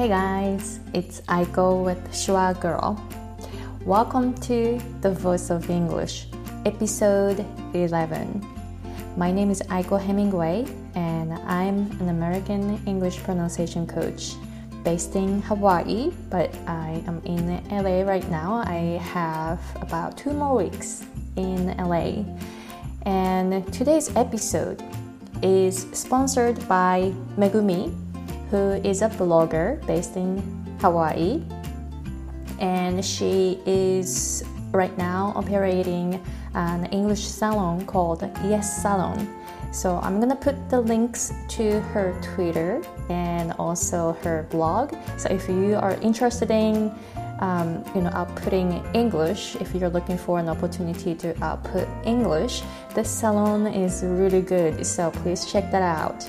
Hey guys, it's Aiko with Shua Girl. Welcome to The Voice of English, episode 11. My name is Aiko Hemingway, and I'm an American English pronunciation coach based in Hawaii, but I am in LA right now. I have about two more weeks in LA. And today's episode is sponsored by Megumi, who is a blogger based in Hawaii. And she is right now operating an English salon called Yes Salon. So I'm gonna put the links to her Twitter and also her blog. So if you are interested in um, you know, outputting English, if you're looking for an opportunity to output English, this salon is really good. So please check that out.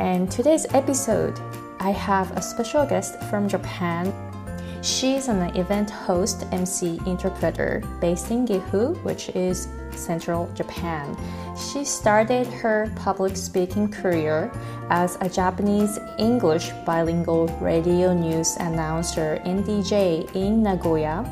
And today's episode, I have a special guest from Japan. She's an event host, MC, interpreter based in Gifu, which is central Japan. She started her public speaking career as a Japanese English bilingual radio news announcer and DJ in Nagoya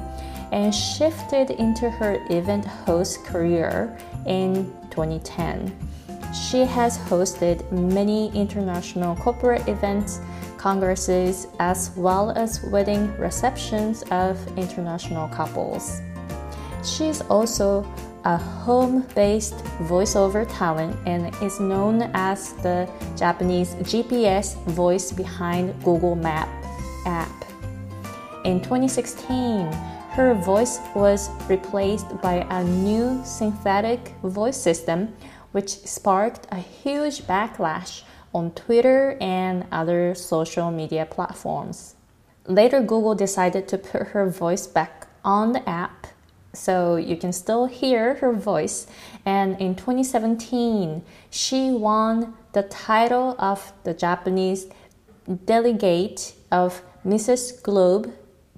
and shifted into her event host career in 2010. She has hosted many international corporate events, congresses, as well as wedding receptions of international couples. She is also a home based voiceover talent and is known as the Japanese GPS voice behind Google Map app. In 2016, her voice was replaced by a new synthetic voice system, which sparked a huge backlash on Twitter and other social media platforms. Later, Google decided to put her voice back on the app so you can still hear her voice. And in 2017, she won the title of the Japanese delegate of Mrs. Globe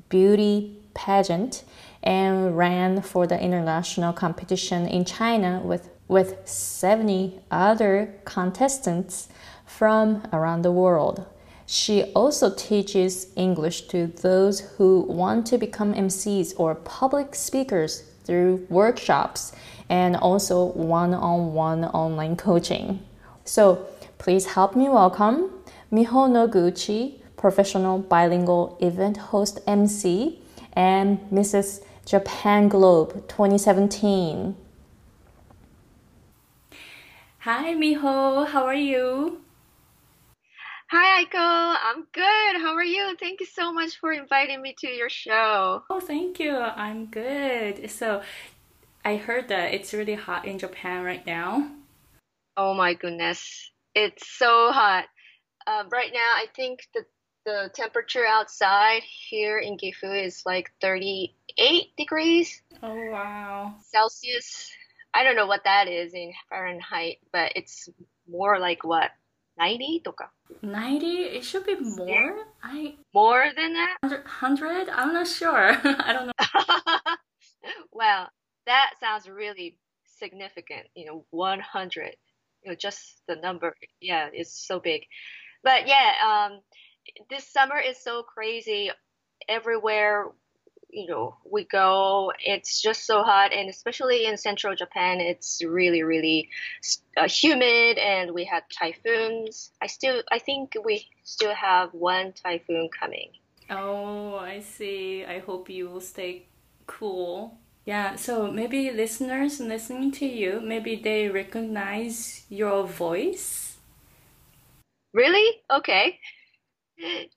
Beauty Pageant and ran for the international competition in China with, with 70 other contestants from around the world. She also teaches English to those who want to become MCs or public speakers through workshops and also one on one online coaching. So please help me welcome Miho Noguchi, professional bilingual event host MC, and Mrs. Japan Globe 2017. Hi, Miho. How are you? Hi, Aiko. I'm good. How are you? Thank you so much for inviting me to your show. Oh, thank you. I'm good. So, I heard that it's really hot in Japan right now. Oh my goodness. It's so hot. Uh, right now, I think the, the temperature outside here in Gifu is like 38 degrees. Oh, wow. Celsius. I don't know what that is in Fahrenheit, but it's more like what? 90とか90 it should be more? I more than that? 100 i'm not sure. I don't know. Well that sounds really significant you know 100 you know just the number. Yeah it's so big. But yeah um this summer is so crazy everywhere you know we go it's just so hot and especially in central japan it's really really uh, humid and we had typhoons. I still i think we still have one typhoon coming. Oh i see. I hope you will stay cool. Yeah so maybe listeners listening to you maybe they recognize your voice? Really? Okay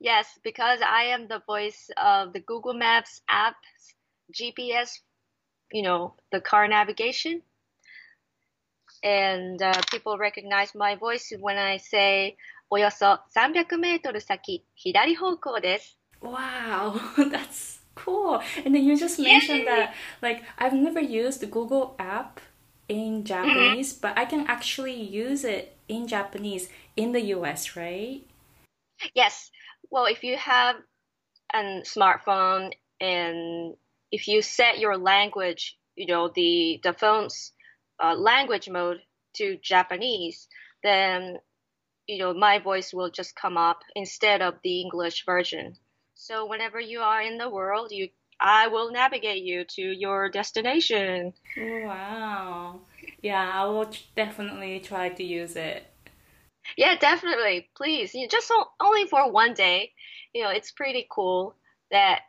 yes, because I am the voice of the Google Maps app, GPS, you know, the car navigation. And uh, people recognize my voice when I say, およそ300メートル先、左方向です。Wow, that's cool. And then you just mentioned that, like, I've never used the Google app in Japanese, mm-hmm. but I can actually use it in Japanese in the US, right? Yes. Well, if you have a smartphone and if you set your language, you know, the, the phone's uh, language mode to Japanese, then you know, my voice will just come up instead of the English version. So whenever you are in the world, you I will navigate you to your destination. Wow. Yeah, I will definitely try to use it. Yeah, definitely. Please, you know, just so, only for one day. You know, it's pretty cool that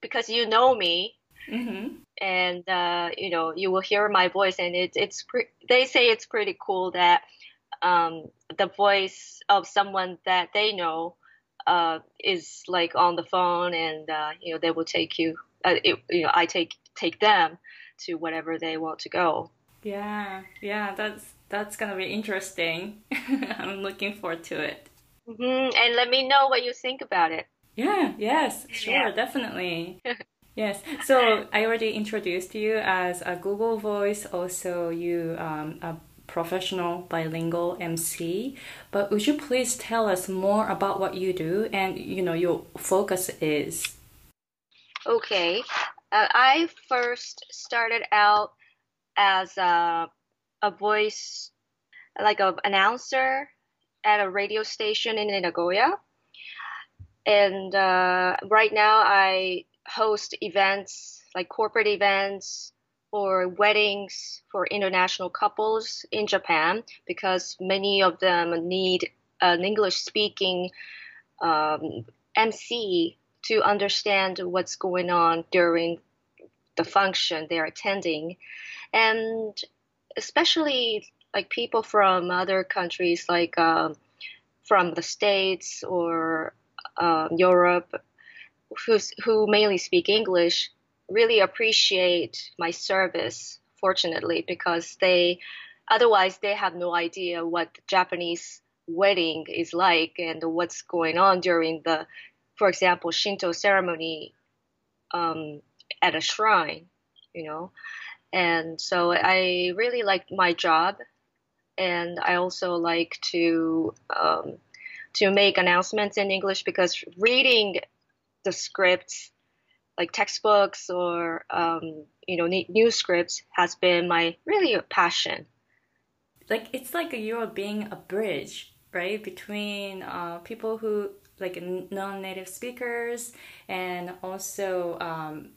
because you know me, mm-hmm. and uh, you know you will hear my voice, and it, it's pre- they say it's pretty cool that um, the voice of someone that they know uh, is like on the phone, and uh, you know they will take you. Uh, it, you know, I take take them to whatever they want to go. Yeah, yeah, that's that's gonna be interesting. I'm looking forward to it. Mm-hmm. And let me know what you think about it. Yeah. Yes. Sure. Yeah. Definitely. yes. So I already introduced you as a Google Voice. Also, you um, a professional bilingual MC. But would you please tell us more about what you do and you know your focus is? Okay, uh, I first started out as a a voice like an announcer at a radio station in Nagoya. And uh, right now, I host events like corporate events or weddings for international couples in Japan because many of them need an English speaking um, MC to understand what's going on during the function they're attending. And especially like people from other countries, like um, from the States or uh, Europe, who's, who mainly speak English, really appreciate my service, fortunately, because they otherwise they have no idea what Japanese wedding is like and what's going on during the, for example, Shinto ceremony um, at a shrine, you know. And so I really like my job, and I also like to um, to make announcements in English because reading the scripts like textbooks or um, you know news scripts has been my really passion. Like it's like you're being a bridge, right, between uh, people who like non-native speakers and also um,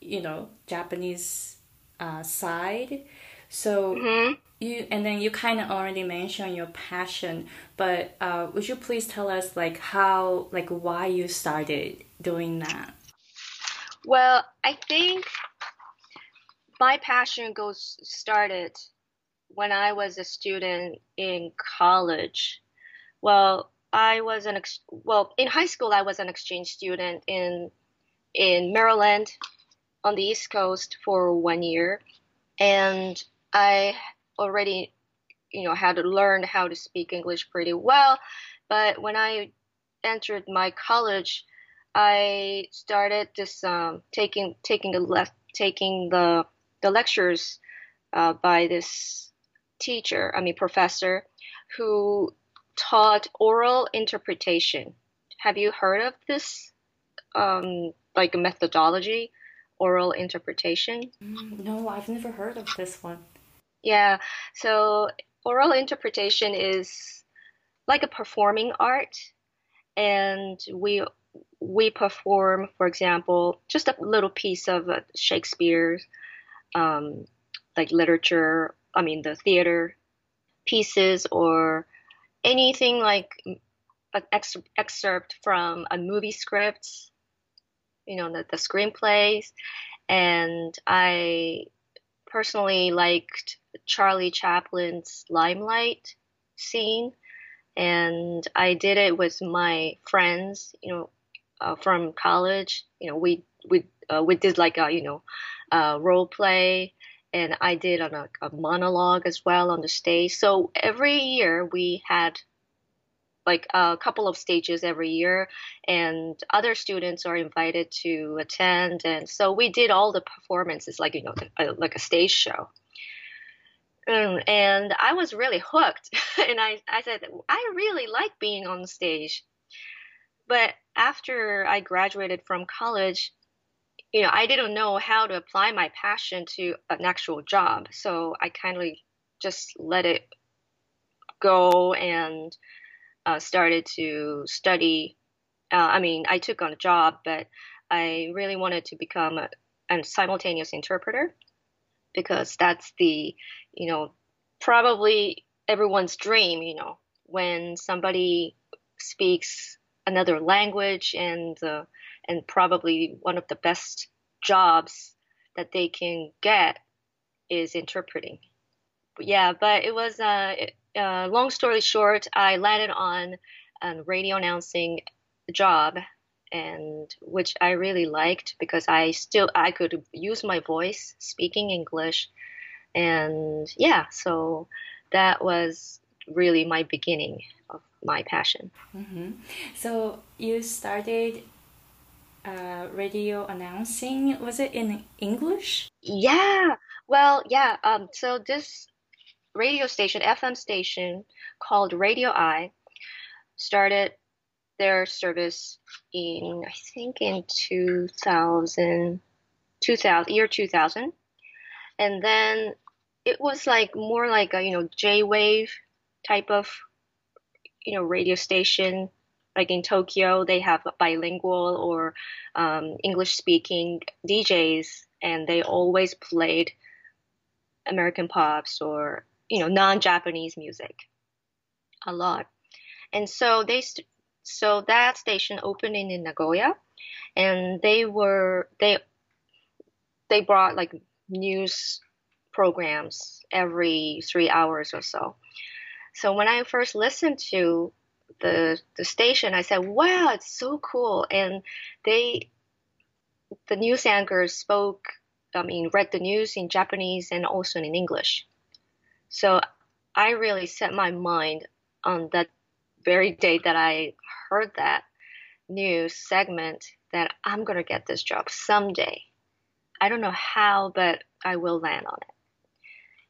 you know Japanese uh, side. So mm-hmm. you and then you kind of already mentioned your passion, but uh, would you please tell us like how like why you started doing that? Well, I think my passion goes started when I was a student in college. Well, I was an ex- well in high school. I was an exchange student in in Maryland on the East Coast for one year, and I already you know had learned how to speak English pretty well. But when I entered my college, I started this um, taking taking the left taking the the lectures uh, by this teacher, I mean professor, who taught oral interpretation. Have you heard of this um, like methodology, oral interpretation? Mm, no, I've never heard of this one. Yeah, so oral interpretation is like a performing art, and we we perform, for example, just a little piece of uh, Shakespeare's, um, like literature, I mean, the theater pieces or anything like an excerpt from a movie script, you know, the, the screenplays. And I personally liked Charlie Chaplin's Limelight scene. And I did it with my friends, you know, uh, from college. You know, we we uh, we did like a you know uh, role play, and I did on a, a monologue as well on the stage. So every year we had like a couple of stages every year and other students are invited to attend and so we did all the performances like you know like a stage show mm, and i was really hooked and I, I said i really like being on stage but after I graduated from college, you know, I didn't know how to apply my passion to an actual job. So I kind of just let it go and uh, started to study. Uh, I mean, I took on a job, but I really wanted to become a, a simultaneous interpreter because that's the, you know, probably everyone's dream, you know, when somebody speaks another language and uh, and probably one of the best jobs that they can get is interpreting. Yeah, but it was uh, uh, long story short, I landed on a radio announcing job and which I really liked because I still I could use my voice speaking English and yeah so that was really my beginning of my passion. Mm-hmm. So you started uh, radio announcing. Was it in English? Yeah. Well, yeah. Um. So this radio station, FM station called Radio I, started their service in I think in 2000, 2000 year 2000, and then it was like more like a you know J wave type of you know radio station. Like in Tokyo they have bilingual or um, English speaking DJs and they always played American pops or you know non-Japanese music a lot and so they st- so that station opened in Nagoya and they were they they brought like news programs every three hours or so. So when I first listened to the the station, I said, "Wow, it's so cool!" And they, the news anchors spoke, I mean, read the news in Japanese and also in English. So I really set my mind on that very day that I heard that news segment that I'm gonna get this job someday. I don't know how, but I will land on it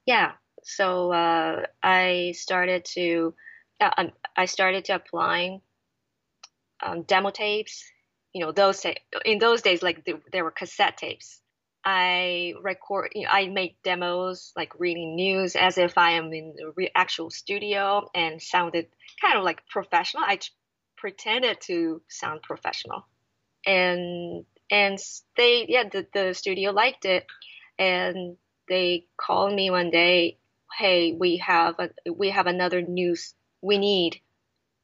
yeah, so uh, I started to uh, um, I started to applying um, demo tapes. You know, those in those days, like there were cassette tapes. I record, you know, I make demos like reading news as if I am in the re- actual studio and sounded kind of like professional. I t- pretended to sound professional, and and they yeah the the studio liked it, and they called me one day, "Hey, we have a, we have another news. We need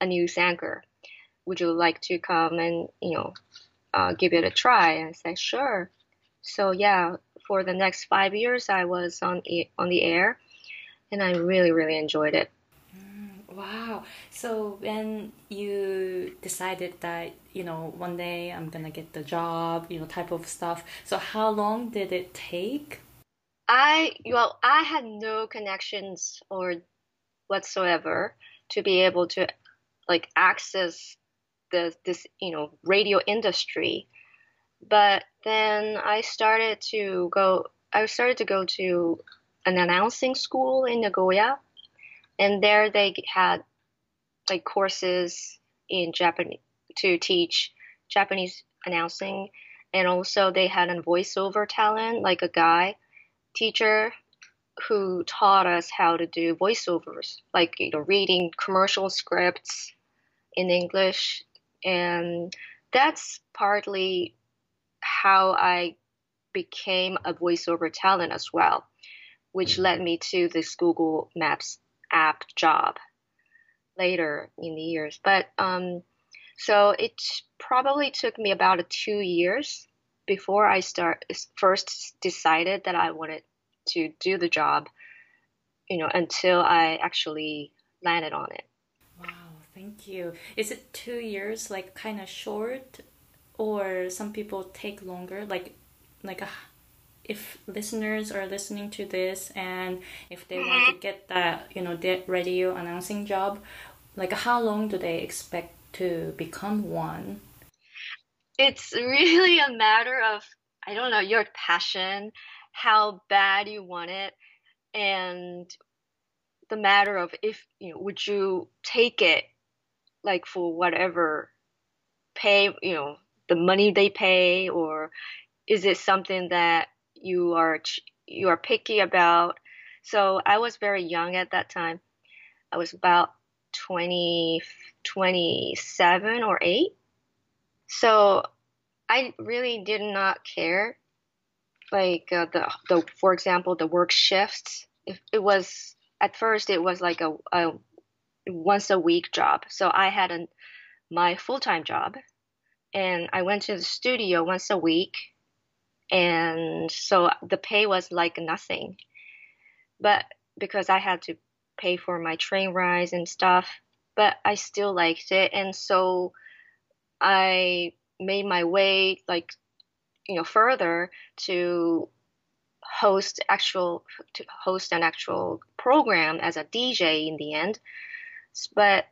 a news anchor. Would you like to come and you know uh, give it a try?" I said, "Sure." So yeah, for the next five years, I was on on the air, and I really really enjoyed it. Wow. So when you decided that, you know, one day I'm gonna get the job, you know, type of stuff. So how long did it take I well, I had no connections or whatsoever to be able to like access the this you know radio industry. But then I started to go. I started to go to an announcing school in Nagoya, and there they had like courses in Japanese to teach Japanese announcing, and also they had a voiceover talent, like a guy teacher who taught us how to do voiceovers, like you know, reading commercial scripts in English, and that's partly how I became a voiceover talent as well, which led me to this Google Maps app job later in the years. But um, so it probably took me about two years before I start first decided that I wanted to do the job, you know, until I actually landed on it. Wow, thank you. Is it two years like kind of short, or some people take longer? Like, like a, if listeners are listening to this and if they want to mm-hmm. get that, you know, that radio announcing job, like how long do they expect to become one? it's really a matter of I don't know your passion, how bad you want it, and the matter of if you know would you take it like for whatever pay you know the money they pay or is it something that you are you are picky about so i was very young at that time I was about 20, 27 or 8. So I really did not care. Like uh, the, the, for example, the work shifts. If it was at first, it was like a, a once a week job. So I had a, my full time job, and I went to the studio once a week, and so the pay was like nothing. But because I had to pay for my train rides and stuff, but I still liked it, and so I made my way like you know further to host actual to host an actual program as a DJ in the end. But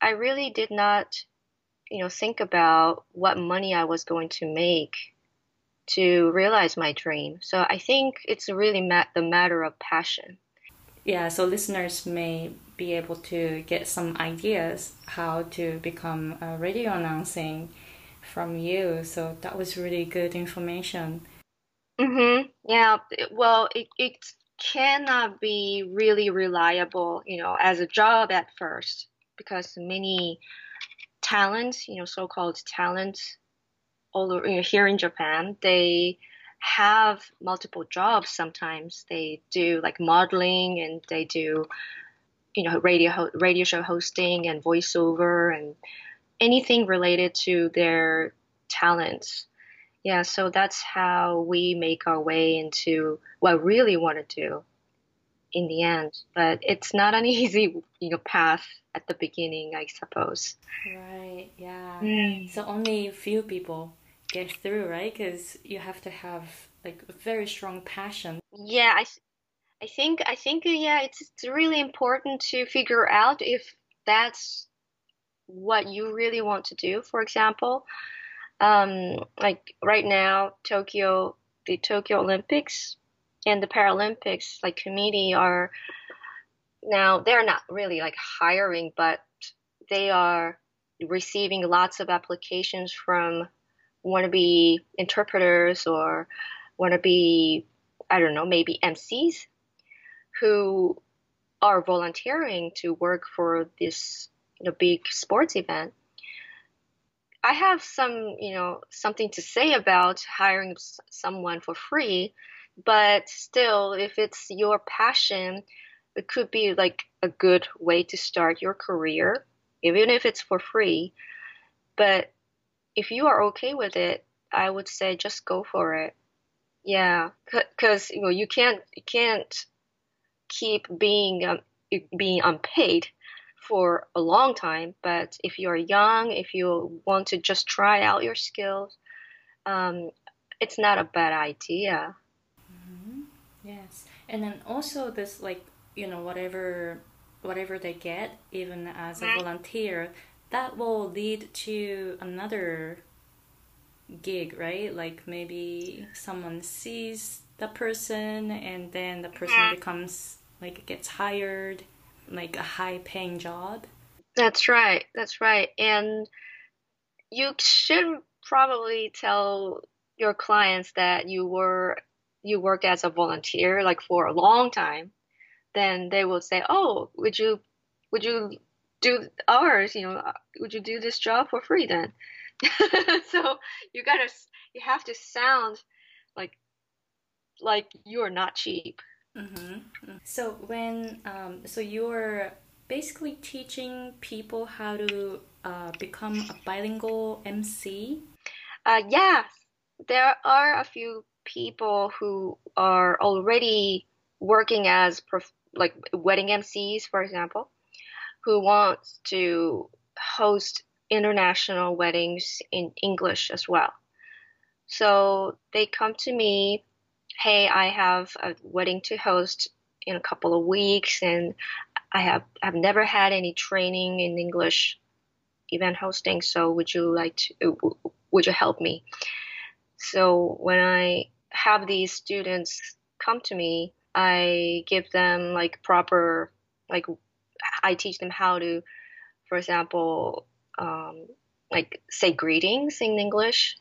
I really did not, you know, think about what money I was going to make to realize my dream. So I think it's really ma- the matter of passion. Yeah, so listeners may be able to get some ideas how to become a radio announcing from you. So that was really good information. Mm-hmm. Yeah. Well, it, it cannot be really reliable, you know, as a job at first because many talents, you know, so-called talents all over, you know, here in Japan, they have multiple jobs sometimes. They do like modeling and they do, you know, radio radio show hosting and voiceover and anything related to their talents. Yeah, so that's how we make our way into what we really want to do in the end. But it's not an easy, you know, path at the beginning, I suppose. Right. Yeah. Mm. So only few people get through, right? Because you have to have like a very strong passion. Yeah, I, I think I think yeah, it's, it's really important to figure out if that's what you really want to do. For example, um, like right now, Tokyo, the Tokyo Olympics and the Paralympics, like committee are now they're not really like hiring, but they are receiving lots of applications from wannabe interpreters or wannabe, I don't know, maybe MCs who are volunteering to work for this you know, big sports event. I have some, you know, something to say about hiring someone for free, but still, if it's your passion, it could be like a good way to start your career, even if it's for free. But if you are okay with it, I would say just go for it. Yeah, because you know you can't you can't keep being um, being unpaid for a long time. But if you're young, if you want to just try out your skills, um, it's not a bad idea. Yes, and then also this like you know whatever whatever they get, even as a volunteer, that will lead to another gig, right? Like maybe someone sees the person and then the person becomes like gets hired like a high paying job. That's right. That's right. And you should probably tell your clients that you were you work as a volunteer like for a long time then they will say oh would you would you do ours? You know would you do this job for free then? So you gotta you have to sound like like you're not cheap. Mm-hmm. So when um, so you're basically teaching people how to uh, become a bilingual MC. Uh, yes, there are a few people who are already working as prof- like wedding MCs, for example, who want to host international weddings in English as well. So they come to me hey, I have a wedding to host in a couple of weeks, and I have I've never had any training in English event hosting. So would you like to? Would you help me? So when I have these students come to me, I give them like proper like I teach them how to, for example, um, like say greetings in English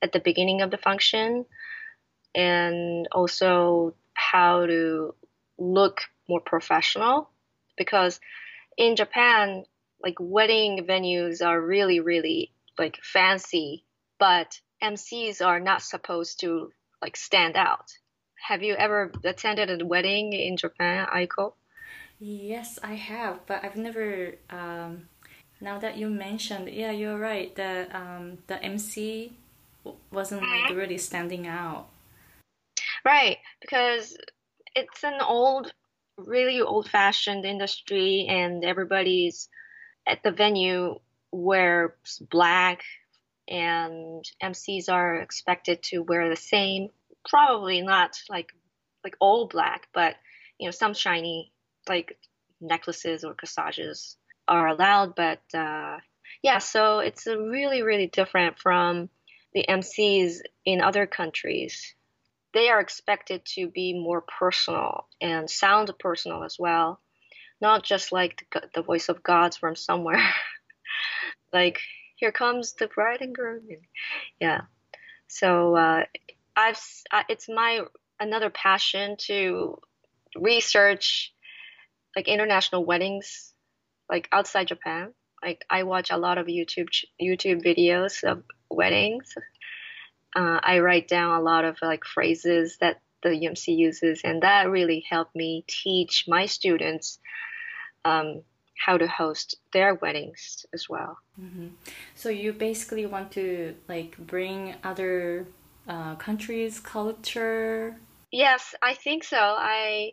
at the beginning of the function and also how to look more professional because in Japan, like wedding venues are really, really like fancy, but MCs are not supposed to like stand out. Have you ever attended a wedding in Japan, Aiko? Yes, I have, but I've never. Um, now that you mentioned, yeah, you're right. The um, the MC wasn't like mm-hmm. really standing out. Right, because it's an old, really old-fashioned industry, and everybody's at the venue wears black, and MCs are expected to wear the same. Probably not like like all black, but you know some shiny like necklaces or corsages are allowed, but uh, yeah, so it's really, really different from the MCs in other countries. They are expected to be more personal and sound personal as well, not just like the, the voice of gods from somewhere. like, here comes the bride and groom. Yeah. So uh, I've it's my another passion to research like international weddings, like outside Japan. Like I watch a lot of YouTube YouTube videos of weddings. Uh, I write down a lot of like phrases that the UMC uses, and that really helped me teach my students um, how to host their weddings as well. Mm-hmm. So you basically want to like bring other uh, countries' culture. Yes, I think so. I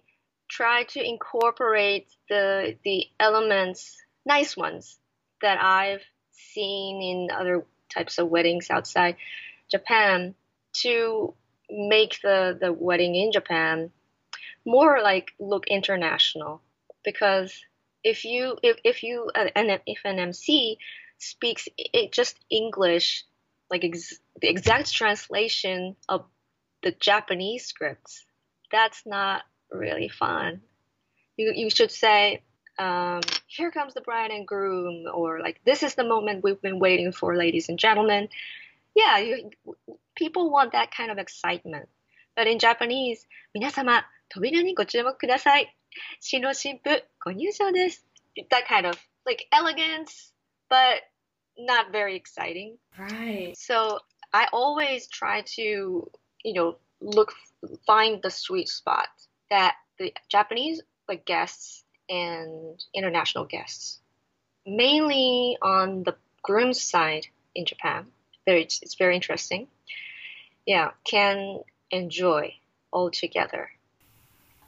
try to incorporate the the elements, nice ones that I've seen in other types of weddings outside Japan to make the the wedding in Japan more like look international because if you if, if you and if an MC speaks it just English like ex, the exact translation of the Japanese scripts that's not really fun. You you should say, um, "Here comes the bride and groom," or like, "This is the moment we've been waiting for, ladies and gentlemen." Yeah, you, people want that kind of excitement. But in Japanese, 皆様扉にご注目ください。新郎新婦ご入場です。That kind of like elegance, but not very exciting. Right. So I always try to, you know, look, find the sweet spot that the Japanese like guests and international guests, mainly on the groom's side in Japan, very, it's very interesting. Yeah, can enjoy all together.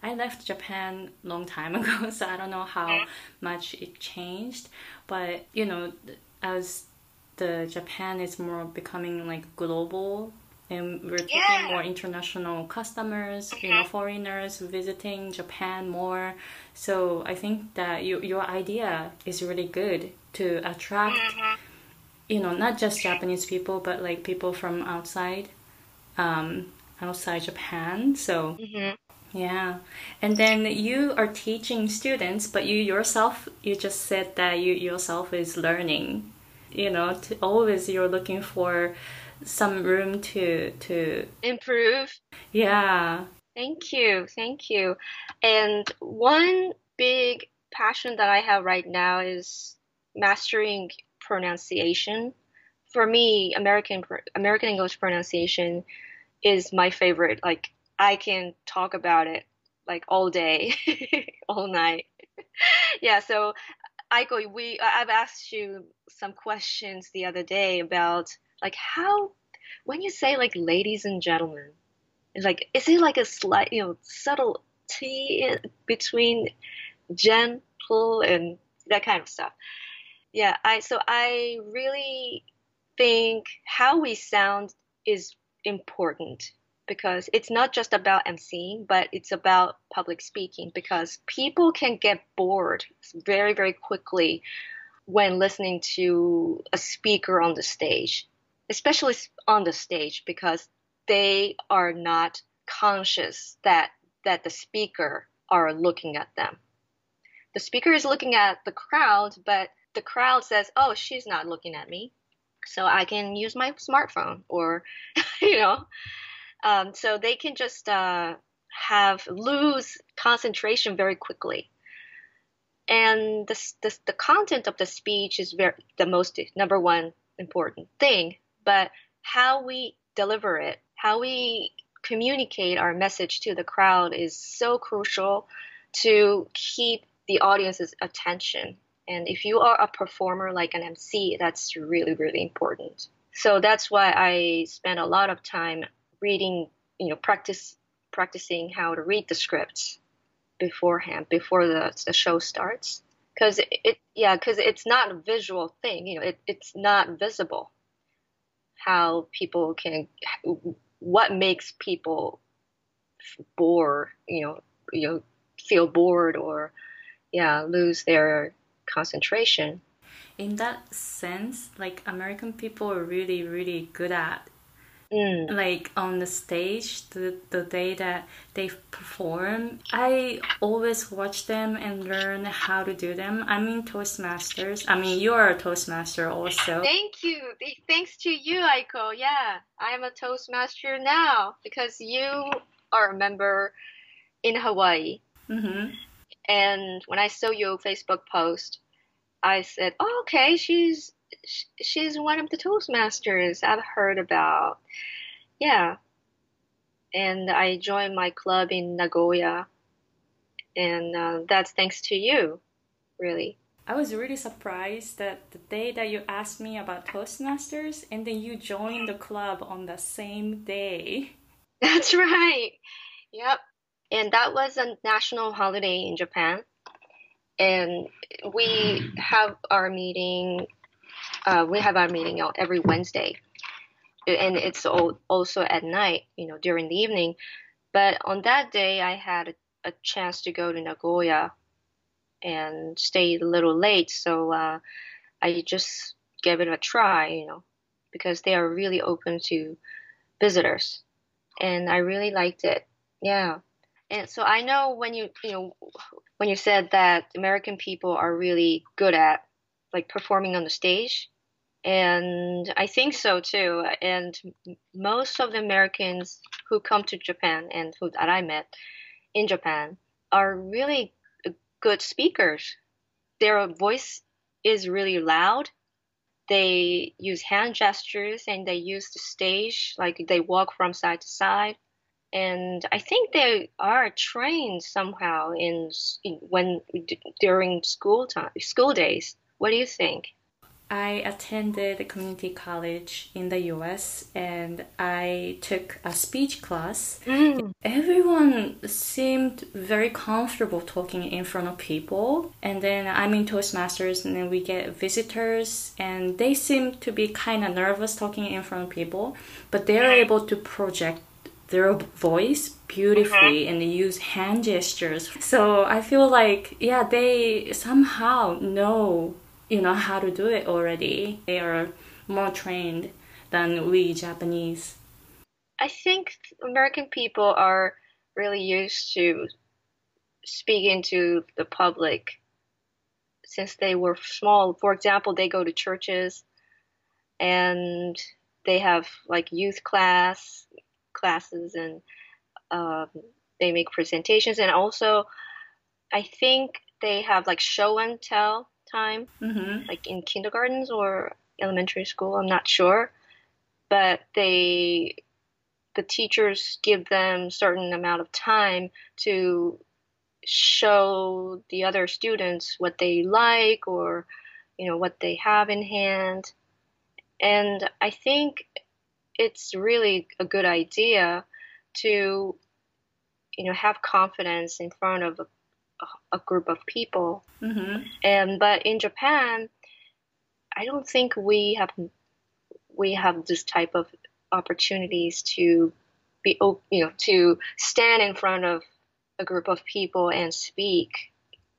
I left Japan long time ago, so I don't know how much it changed. But you know, as the Japan is more becoming like global and we're taking yeah. more international customers you know foreigners visiting japan more so i think that you, your idea is really good to attract mm-hmm. you know not just japanese people but like people from outside um, outside japan so mm-hmm. Yeah and then you are teaching students but you yourself you just said that you yourself is learning you know always you're looking for some room to to improve. Yeah. Thank you. Thank you. And one big passion that I have right now is mastering pronunciation. For me, American American English pronunciation is my favorite. Like I can talk about it like all day, all night. yeah, so Aiko, we I've asked you some questions the other day about like how when you say like ladies and gentlemen, like is it like a slight you know subtlety between gentle and that kind of stuff? Yeah, I so I really think how we sound is important because it's not just about emceeing, but it's about public speaking because people can get bored very, very quickly when listening to a speaker on the stage especially on the stage because they are not conscious that that the speaker are looking at them. The speaker is looking at the crowd, but the crowd says, "Oh, she's not looking at me." So I can use my smartphone or you know. Um, so they can just uh, have lose concentration very quickly. and the, the, the content of the speech is very the most number one important thing. But how we deliver it how we communicate our message to the crowd is so crucial to keep the audience's attention. And if you are a performer like an mc that's really really important. So that's why i spend a lot of time reading you know practice practicing how to read the scripts beforehand before the, the show starts. Because it, it, yeah because it's not a visual thing you know it, it's not visible how people can what makes people bore you know you know feel bored or yeah lose their concentration. In that sense like american people are really really good at Mm. Like on the stage, the, the day that they perform, I always watch them and learn how to do them. I mean, Toastmasters. I mean, you are a Toastmaster also. Thank you. Thanks to you, Aiko. Yeah, I am a Toastmaster now because you are a member in Hawaii. Mm-hmm. And when I saw your Facebook post, I said, oh, okay, she's she's one of the Toastmasters I've heard about. Yeah. And I joined my club in Nagoya. And uh, that's thanks to you, really. I was really surprised that the day that you asked me about Toastmasters and then you joined the club on the same day. That's right. Yep. And that was a national holiday in Japan. And we have our meeting uh, we have our meeting out every Wednesday, and it's also at night, you know, during the evening. But on that day, I had a, a chance to go to Nagoya and stay a little late, so uh, I just gave it a try, you know, because they are really open to visitors, and I really liked it. Yeah, and so I know when you you know when you said that American people are really good at like performing on the stage and I think so too. And most of the Americans who come to Japan and who that I met in Japan are really good speakers. Their voice is really loud. They use hand gestures and they use the stage like they walk from side to side. And I think they are trained somehow in, in when during school time, school days. What do you think? I attended a community college in the US and I took a speech class. Mm. Everyone seemed very comfortable talking in front of people. And then I'm in Toastmasters and then we get visitors and they seem to be kind of nervous talking in front of people, but they're able to project their voice beautifully mm-hmm. and they use hand gestures. So I feel like, yeah, they somehow know you know how to do it already. They are more trained than we Japanese. I think American people are really used to speaking to the public since they were small. For example, they go to churches and they have like youth class classes and um, they make presentations and also I think they have like show and tell time, mm-hmm. like in kindergartens or elementary school. I'm not sure, but they the teachers give them certain amount of time to show the other students what they like or you know what they have in hand and i think it's really a good idea to you know have confidence in front of a a group of people. Mm-hmm. And but in Japan, I don't think we have we have this type of opportunities to be you know to stand in front of a group of people and speak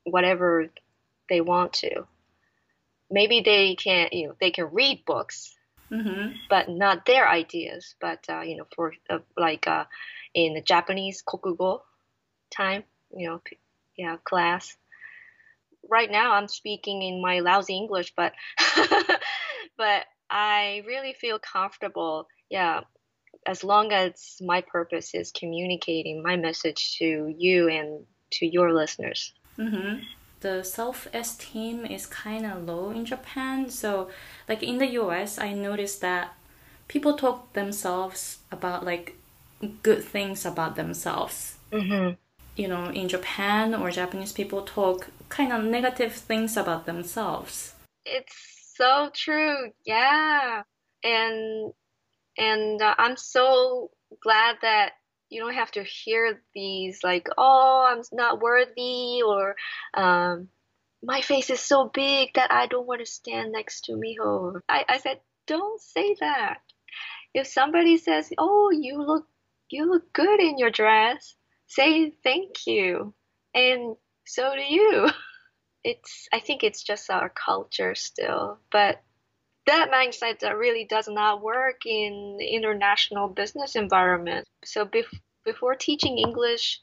whatever they want to. Maybe they can you know they can read books, mm-hmm. but not their ideas. But uh, you know for uh, like uh, in the Japanese kokugo time, you know yeah class. Right now, I'm speaking in my lousy English, but but I really feel comfortable. Yeah, as long as my purpose is communicating my message to you and to your listeners. Mm-hmm. the self esteem is kind of low in Japan. So, like in the US, I noticed that people talk themselves about like good things about themselves. Mm-hmm. You know, in Japan or Japanese people talk kind of negative things about themselves. It's so true. Yeah. And and uh, I'm so glad that you don't have to hear these like, oh, I'm not worthy or um, my face is so big that I don't want to stand next to Miho. I, I said, don't say that. If somebody says, oh, you look you look good in your dress, say thank you. And so do you. It's I think it's just our culture still, but that mindset that really does not work in international business environment. So bef- before teaching English,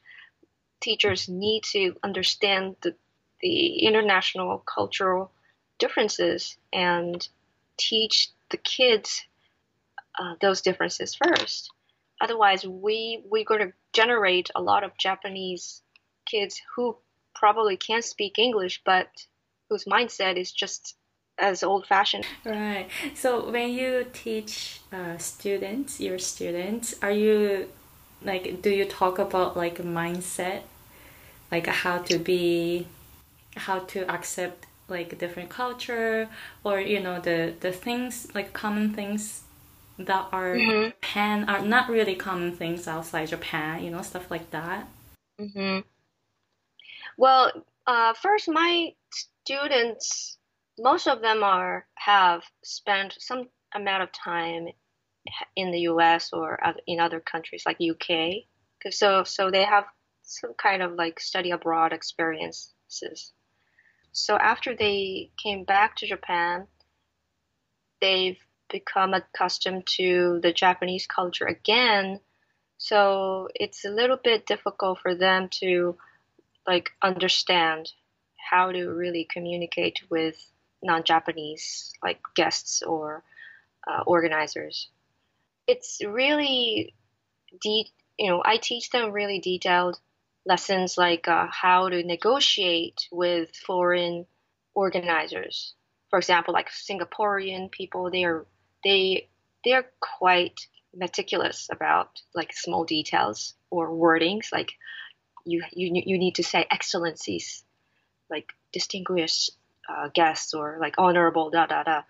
teachers need to understand the, the international cultural differences and teach the kids uh, those differences first. Otherwise, we we're going to generate a lot of Japanese kids who probably can't speak English, but whose mindset is just as old fashioned. Right. So when you teach uh, students, your students, are you like do you talk about like mindset, like how to be, how to accept like different culture, or you know the the things like common things that are mm-hmm. Japan are not really common things outside Japan, you know stuff like that. Mm-hmm. Well, uh, first my students most of them are have spent some amount of time in the U.S. or in other countries like UK. So so they have some kind of like study abroad experiences. So after they came back to Japan, they've become accustomed to the Japanese culture again. So it's a little bit difficult for them to like understand how to really communicate with non-Japanese like guests or uh, organizers. It's really de- you know I teach them really detailed lessons like uh, how to negotiate with foreign organizers. For example, like Singaporean people, they are they they are quite meticulous about like small details or wordings. Like you you you need to say excellencies like distinguished uh, guests or like honorable da da da.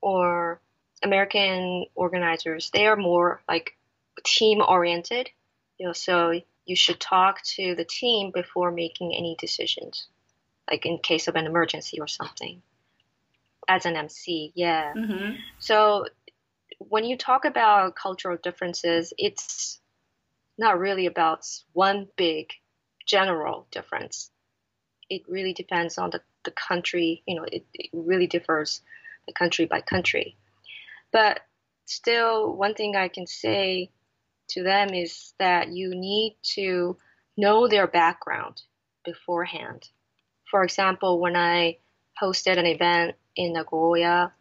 Or american organizers they are more like team oriented. You know so you should talk to the team before making any decisions like in case of an emergency or something as an mc yeah mm-hmm. so when you talk about cultural differences it's not really about one big general difference it really depends on the the country, you know, it, it really differs the country by country. But still, one thing I can say to them is that you need to know their background beforehand. For example, when I hosted an event in Nagoya,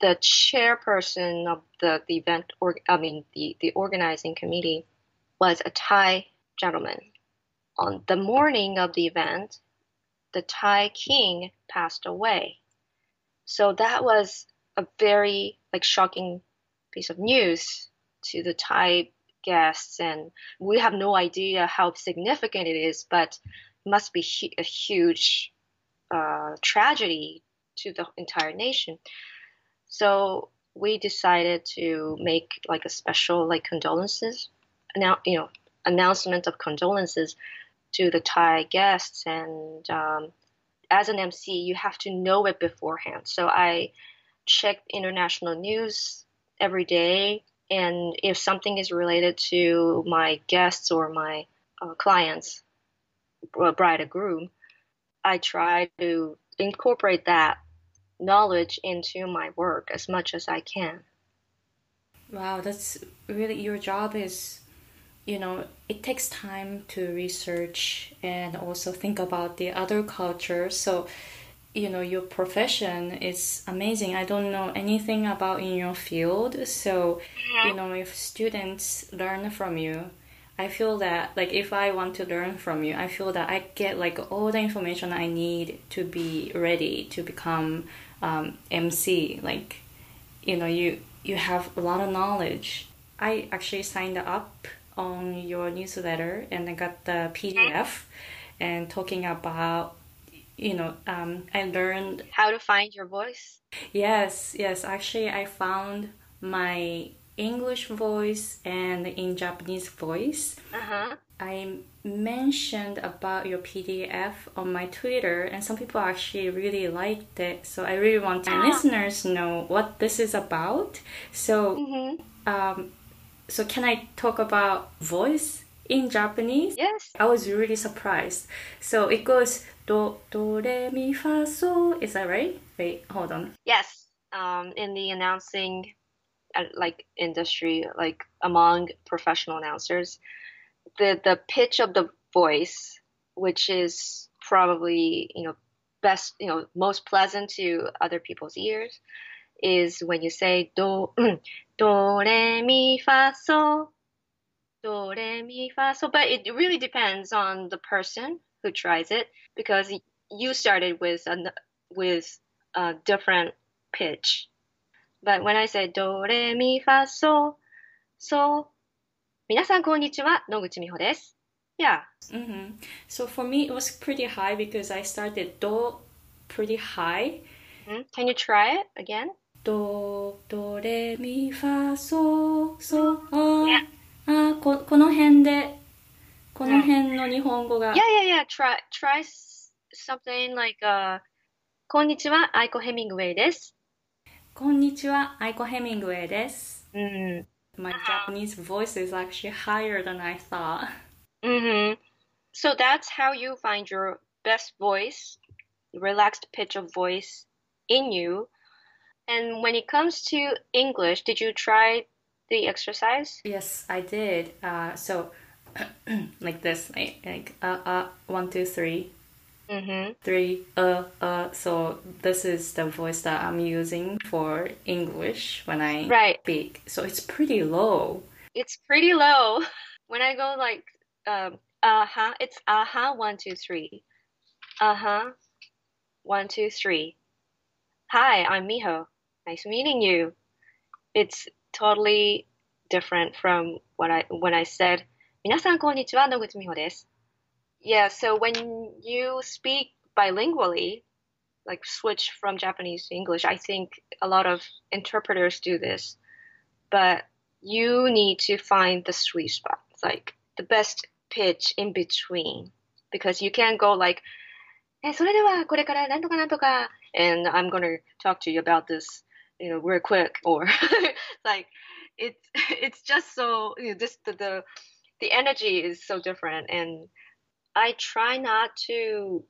the chairperson of the, the event, or I mean, the, the organizing committee was a Thai gentleman. On the morning of the event, the Thai king passed away. So that was a very like shocking piece of news to the Thai guests, and we have no idea how significant it is, but it must be a huge uh, tragedy to the entire nation. So we decided to make like a special like condolences, now you know announcement of condolences to the Thai guests. And um, as an MC, you have to know it beforehand. So I check international news every day. And if something is related to my guests or my uh, clients, bride or groom, I try to incorporate that knowledge into my work as much as I can. Wow, that's really your job is you know, it takes time to research and also think about the other cultures. So, you know, your profession is amazing. I don't know anything about in your field. So, you know, if students learn from you, I feel that like if I want to learn from you, I feel that I get like all the information I need to be ready to become um, MC. Like, you know, you you have a lot of knowledge. I actually signed up on your newsletter and I got the PDF and talking about you know um, I learned how to find your voice. Yes, yes. Actually, I found my English voice and in Japanese voice. Uh-huh. I mentioned about your PDF on my Twitter, and some people actually really liked it. So I really want my ah. listeners know what this is about. So, mm-hmm. um, so can I talk about voice in Japanese? Yes. I was really surprised. So it goes do do re mi fa so. Is that right? Wait, hold on. Yes. Um, in the announcing like industry, like among professional announcers, the the pitch of the voice, which is probably you know best you know most pleasant to other people's ears, is when you say do do re mi fa so do re mi fa so. But it really depends on the person who tries it because you started with a with a different pitch but when I say ドレミファソ、so, 皆さんこんにちは、野口美穂です。Yeah. Mm-hmm. So for me, it was pretty high because I started do pretty high. Mm-hmm. Can you try it again? Do, do, re, mi, fa, so, so, あ、あ、こ、この辺で、この辺の日本語が。Yeah, yeah, yeah. Try, try something like, uh, こんにちは、アイコ・ヘミングウェイです。こんにちは、アイコ・ヘミングウェイです。Mm. My Japanese voice is actually higher than I thought. Mm-hmm. So that's how you find your best voice, relaxed pitch of voice in you. And when it comes to English, did you try the exercise? Yes, I did. Uh, so, like this, like, like uh, uh, one, two, three, Mm-hmm. Three, uh, uh. So this is the voice that I'm using for English when I right. speak. So it's pretty low. It's pretty low. When I go like, um, uh huh, it's uh huh, one, two, three. Uh huh, one, two, three. Hi, I'm Miho. Nice meeting you. It's totally different from what I when I said. 皆さんこんにちは、野口美穂です。 Yeah, so when you speak bilingually, like switch from Japanese to English, I think a lot of interpreters do this. But you need to find the sweet spot, like the best pitch in between. Because you can't go like, eh, and I'm gonna talk to you about this, you know, real quick, or like it's it's just so you know, this the, the the energy is so different and I try not to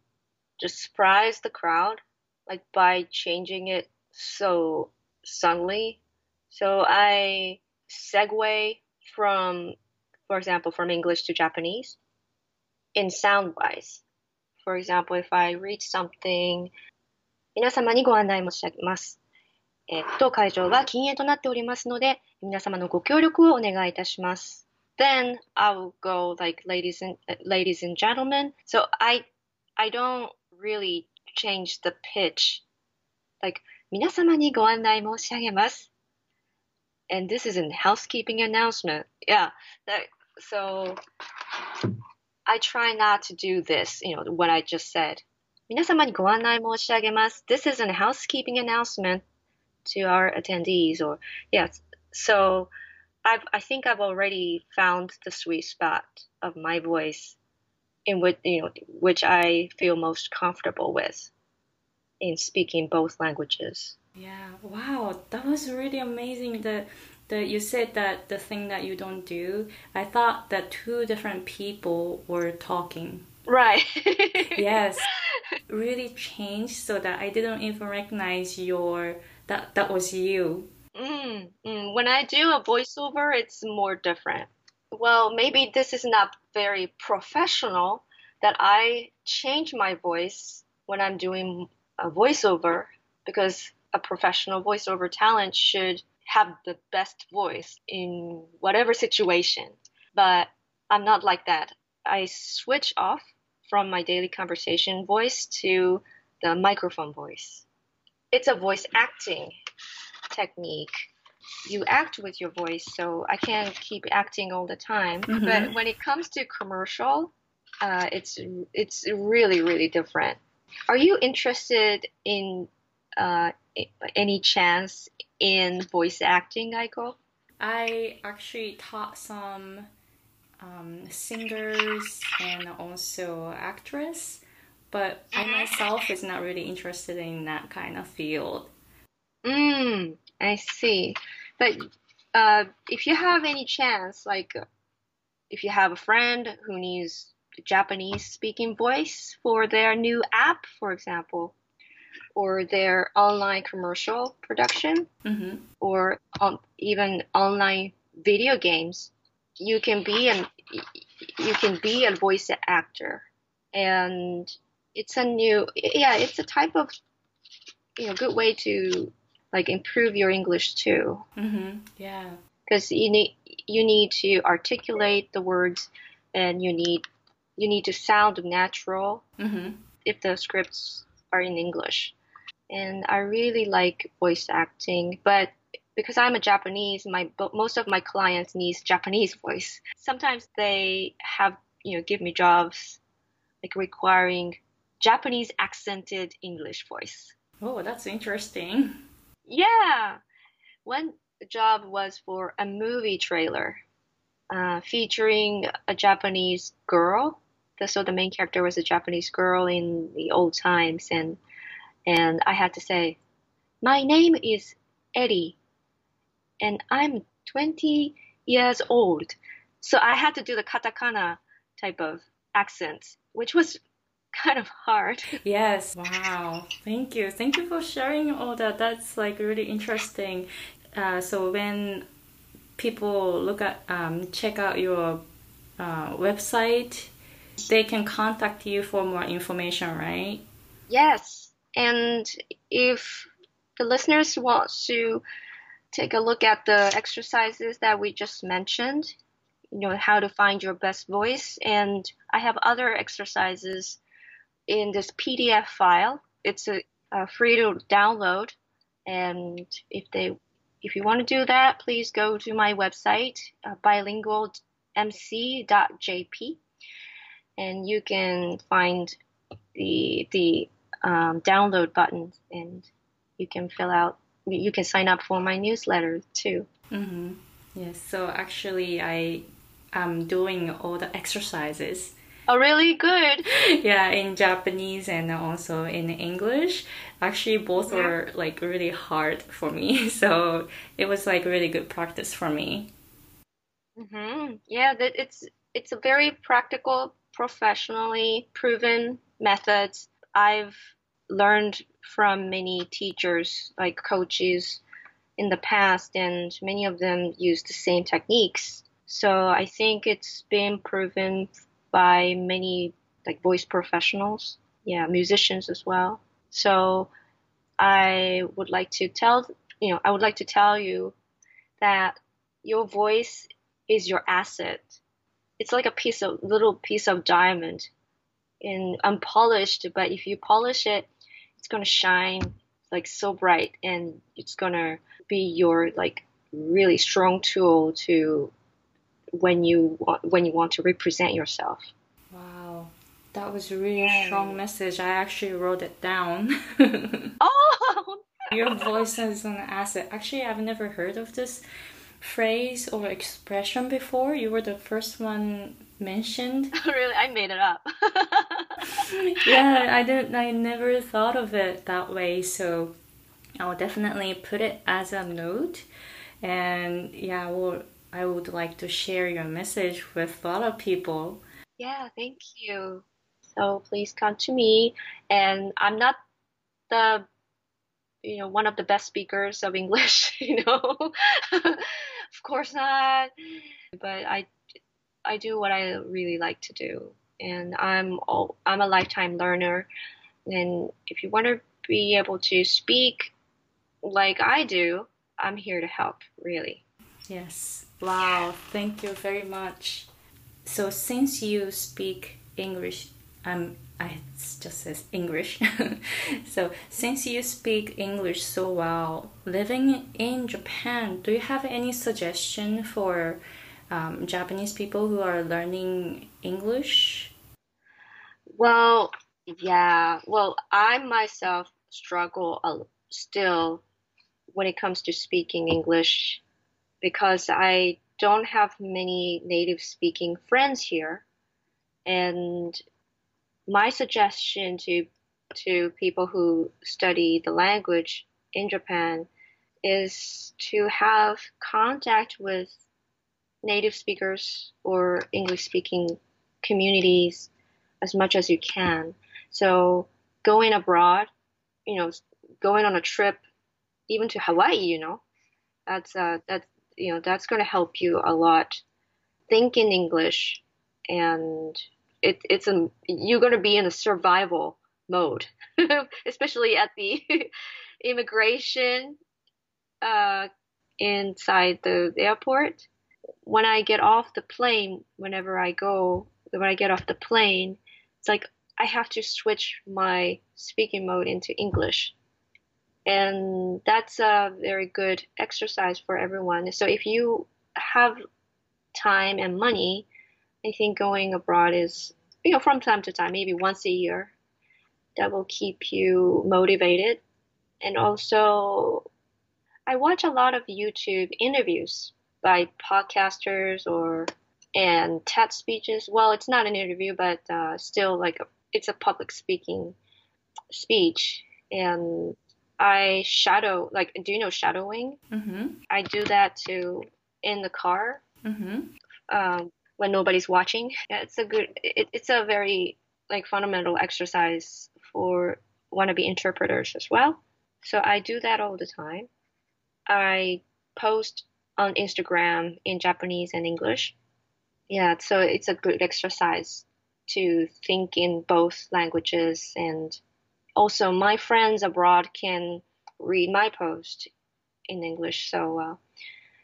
just surprise the crowd, like by changing it so suddenly. So I segue from, for example, from English to Japanese in sound wise. For example, if I read something, 皆様にご案内申し上げます。えっと、会場は禁煙となっておりますので、皆様のご協力をお願いいたします。 then I will go like ladies and ladies and gentlemen. So I I don't really change the pitch. Like 皆様にご案内申し上げます。And this is a housekeeping announcement. Yeah. That, so I try not to do this, you know, what I just said. 皆様にご案内申し上げます。This is a housekeeping announcement to our attendees or yes. So I've, I think I've already found the sweet spot of my voice in which you know which I feel most comfortable with in speaking both languages. Yeah, wow, that was really amazing. That that you said that the thing that you don't do. I thought that two different people were talking. Right. yes, really changed so that I didn't even recognize your that that was you. Mm, mm. When I do a voiceover, it's more different. Well, maybe this is not very professional that I change my voice when I'm doing a voiceover because a professional voiceover talent should have the best voice in whatever situation. But I'm not like that. I switch off from my daily conversation voice to the microphone voice. It's a voice acting technique. You act with your voice, so I can't keep acting all the time. Mhm. But when it comes to commercial, uh, it's it's really really different. Are you interested in uh, any chance in voice acting, Aiko? I actually taught some um, singers and also actress, but I myself is not really interested in that kind of field. Mm, I see. But uh, if you have any chance, like if you have a friend who needs Japanese speaking voice for their new app, for example, or their online commercial production, Mm-hmm. or even online video games, you can be an you can be a voice actor, and it's a new yeah, it's a type of you know good way to like improve your English too, Mm-hmm. Yeah. because you need you need to articulate the words, and you need you need to sound natural Mm-hmm. if the scripts are in English. And I really like voice acting, but because I'm a Japanese, my most of my clients needs Japanese voice. Sometimes they have you know give me jobs like requiring Japanese accented English voice. Oh, that's interesting. Yeah, one job was for a movie trailer uh, featuring a Japanese girl. So the main character was a Japanese girl in the old times, and and I had to say, my name is Eddie, and I'm 20 years old. So I had to do the katakana type of accent, which was kind of hard. Yes. Wow. Thank you. Thank you for sharing all that. That's like really interesting. Uh, so when people look at um, check out your uh, website, they can contact you for more information, right? Yes. And if the listeners want to take a look at the exercises that we just mentioned, you know, how to find your best voice, and I have other exercises in this PDF file. It's a, free to download, and if they if you want to do that, please go to my website, uh, bilingualmc.jp, and you can find the the um, download button, and you can fill out. You can sign up for my newsletter too. Mm-hmm. Yes. So actually, I am doing all the exercises. Oh, really good. yeah, in Japanese and also in English. Actually, both Yeah. were like really hard for me. So it was like really good practice for me. hmm Yeah, that it's it's a very practical, professionally proven methods. I've learned from many teachers, like coaches, in the past, and many of them use the same techniques. So I think it's been proven by many like voice professionals, yeah, musicians as well. So I would like to tell you know I would like to tell you that your voice is your asset. It's like a piece of little piece of diamond and unpolished, but if you polish it, it's gonna shine like so bright and it's gonna be your like really strong tool to when you want when you want to represent yourself. Wow. That was a really Yeah. strong message. I actually wrote it down. Oh Your voice is an asset. Actually, I've never heard of this phrase or expression before. You were the first one mentioned. really I made it up. yeah, I didn't. I never thought of it that way. So I'll definitely put it as a note. And yeah, well, I would like to share your message with a lot of people. Yeah, thank you. So please come to me. And I'm not the, you know, one of the best speakers of English, you know. Of course not. But I, I do what I really like to do. And I'm all, I'm a lifetime learner. And if you want to be able to speak like I do, I'm here to help, really. Yes. Wow. Thank you very much. so since you speak English, um, I just says English. so since you speak English so well, living in Japan, do you have any suggestion for um, Japanese people who are learning English? Well, yeah. Well, I myself struggle still when it comes to speaking English because I don't have many native speaking friends here. And my suggestion to to people who study the language in Japan is to have contact with native speakers or English speaking communities as much as you can. So going abroad, you know, going on a trip, even to Hawaii, you know, that's uh, that's you know that's going to help you a lot. Think in English, and it, it's a you're going to be in a survival mode, especially at the immigration uh, inside the airport. When I get off the plane, whenever I go, when I get off the plane, it's like I have to switch my speaking mode into English. And that's a very good exercise for everyone. So if you have time and money, I think going abroad is, you know, from time to time, maybe once a year, that will keep you motivated. And also, I watch a lot of YouTube interviews by podcasters or and TED speeches. Well, it's not an interview, but uh, still like a, it's a public speaking speech. And I shadow, like, do you know shadowing? Mm-hmm. I do that too in the car. Mm-hmm. Um, when nobody's watching. Yeah, it's a good. It, it's a very like fundamental exercise for wannabe interpreters as well. So I do that all the time. I post on Instagram in Japanese and English. Yeah, so it's a good exercise to think in both languages and also my friends abroad can read my post in English. So uh,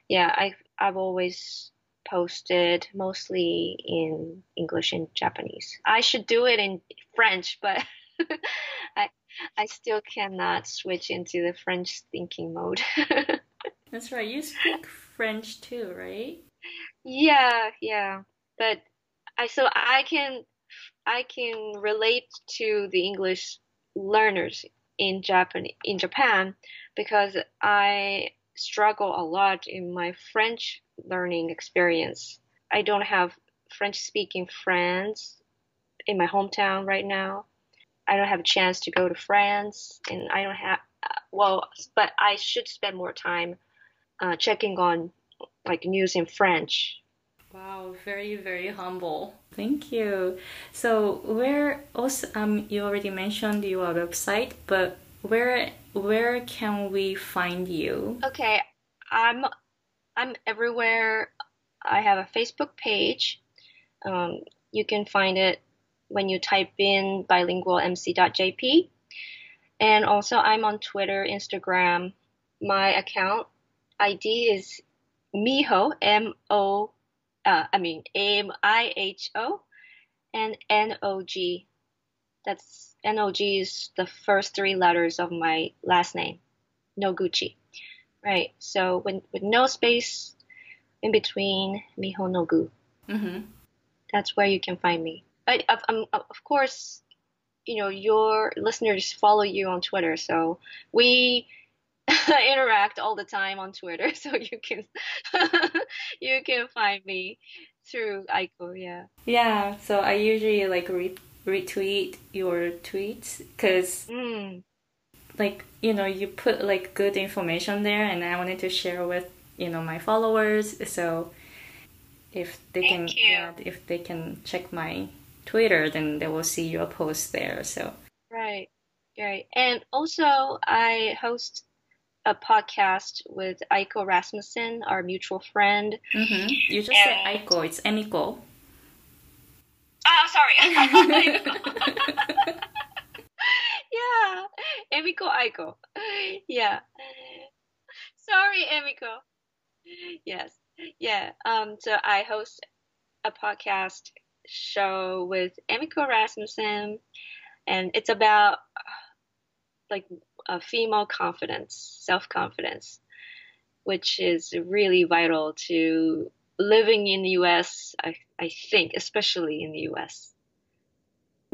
yeah, I I've always posted mostly in English and Japanese. I should do it in French, but I I still cannot switch into the French thinking mode. That's right. You speak French too, right? Yeah, yeah. But I so I can I can relate to the English learners in Japan in Japan because I struggle a lot in my French learning experience. I don't have French speaking friends in my hometown right now. I don't have a chance to go to France, and I don't have, well, but I should spend more time uh, checking on like news in French. Wow, very very humble. Thank you. So where also um you already mentioned your website, but where where can we find you? Okay, I'm I'm everywhere. I have a Facebook page. Um, you can find it when you type in bilingualmc.jp. And also, I'm on Twitter, Instagram. My account ID is Miho, M O, uh, I mean, M I H O, and N O G. That's N O G is the first three letters of my last name, Noguchi right? So when with no space in between Mihonogu, mm-hmm. that's where you can find me. But of, um, of course, you know your listeners follow you on Twitter, so we interact all the time on Twitter, so you can you can find me through Aiko. Yeah. Yeah. So I usually like re- retweet your tweets because. Mm like you know you put like good information there and i wanted to share with you know my followers so if they Thank can yeah, if they can check my twitter then they will see your post there so right right and also i host a podcast with Aiko Rasmussen, our mutual friend. Mm-hmm. You just and... said Aiko, it's Emiko. Oh, sorry. yeah, Emiko Aiko. Yeah. Sorry, Emiko. Yes. Yeah. Um. So I host a podcast show with Emiko Rasmussen, and it's about like a female confidence, self confidence, which is really vital to living in the US, I, I think, especially in the US.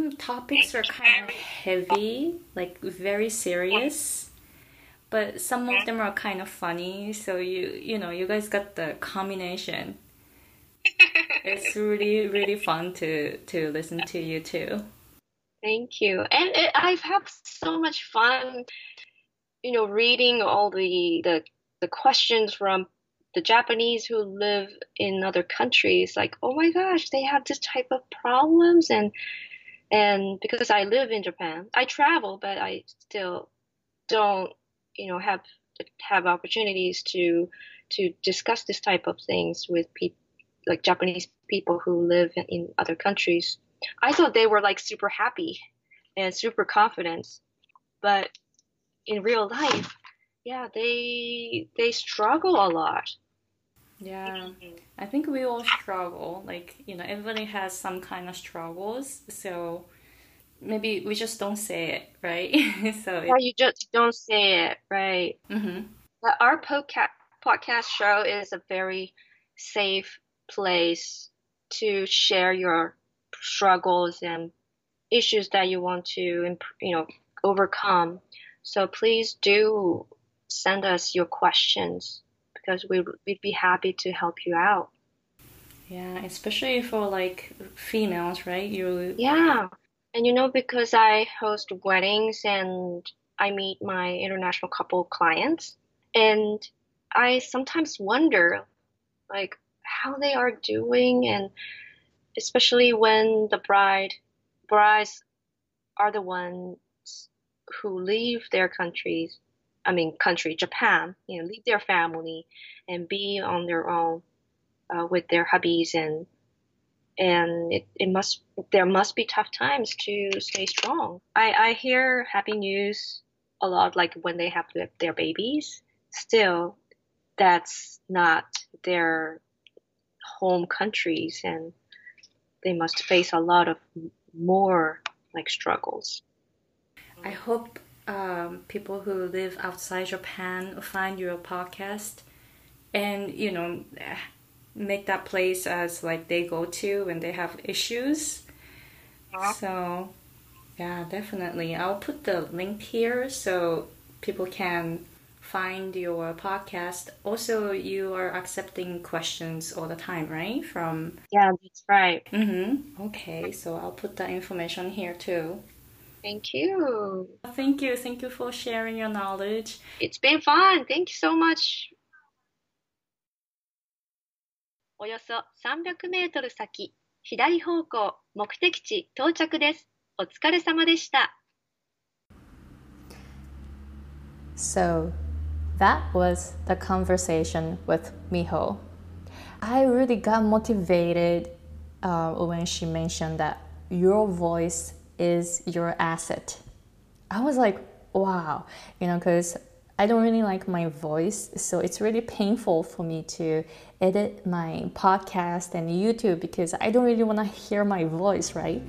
Mm, topics are kind of heavy, like very serious, but some of them are kind of funny. So you you know you guys got the combination. it's really really fun to to listen to you too. Thank you, and it, I've had so much fun, you know, reading all the the the questions from the Japanese who live in other countries, like, oh my gosh, they have this type of problems, and and because I live in Japan, I travel, but I still don't, you know, have have opportunities to to discuss this type of things with people like Japanese people who live in other countries. I thought they were like super happy and super confident, but in real life, yeah, they they struggle a lot. Yeah, I think we all struggle. Like, you know, everybody has some kind of struggles. So maybe we just don't say it, right? so yeah, you just don't say it, right? Mm-hmm. But our podcast podcast show is a very safe place to share your struggles and issues that you want to, you know, overcome. So please do send us your questions because we we'd be happy to help you out. Yeah, especially for like females, right? You Yeah. And you know because I host weddings and I meet my international couple clients and I sometimes wonder like how they are doing and especially when the bride brides are the ones who leave their countries I mean, country, Japan, you know, leave their family and be on their own uh, with their hubbies and and it, it must there must be tough times to stay strong. I, I hear happy news a lot, like when they have their babies. Still, that's not their home countries, and they must face a lot of more like struggles. I hope um, people who live outside Japan find your podcast and you know make that place as like they go to when they have issues. So yeah, definitely. I'll put the link here so people can find your podcast. Also, you are accepting questions all the time, right? From yeah, that's right. Mm-hmm. Okay, so I'll put the information here too. Thank you. Thank you. Thank you for sharing your knowledge. It's been fun. Thank you so much. およそ300メートル先、左方向、目的地到着です。お疲れ様でした。So, that was the conversation with Miho. I really got motivated uh, when she mentioned that your voice is your asset. I was like, wow, you know, because I don't really like my voice, so it's really painful for me to edit my podcast and YouTube because I don't really want to hear my voice, right?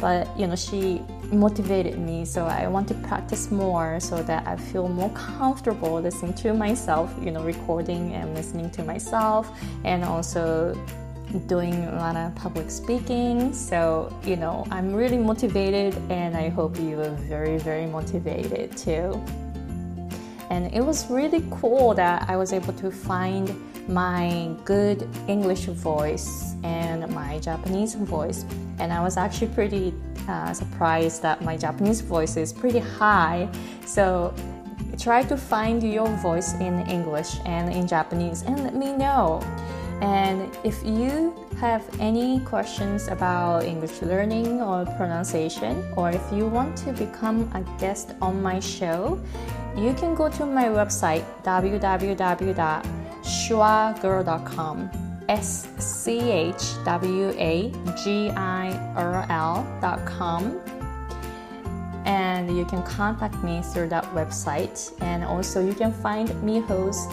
But you know, she motivated me, so I want to practice more so that I feel more comfortable listening to myself, you know, recording and listening to myself, and also doing a lot of public speaking. So, you know, I'm really motivated and I hope you are very, very motivated too. And it was really cool that I was able to find my good English voice and my Japanese voice. And I was actually pretty uh, surprised that my Japanese voice is pretty high. So try to find your voice in English and in Japanese and let me know. And if you have any questions about English learning or pronunciation, or if you want to become a guest on my show, you can go to my website www.schwagirl.com. S C H W A G I R L.com and you can contact me through that website and also you can find Miho's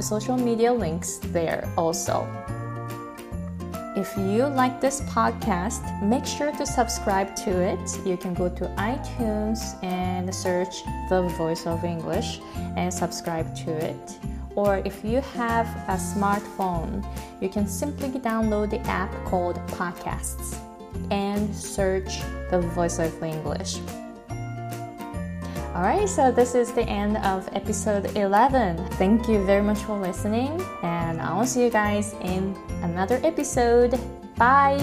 social media links there also. if you like this podcast, make sure to subscribe to it. You can go to iTunes and search The Voice of English and subscribe to it. Or if you have a smartphone, you can simply download the app called Podcasts and search The Voice of English. Alright, so this is the end of episode 11. Thank you very much for listening, and I'll see you guys in another episode. Bye!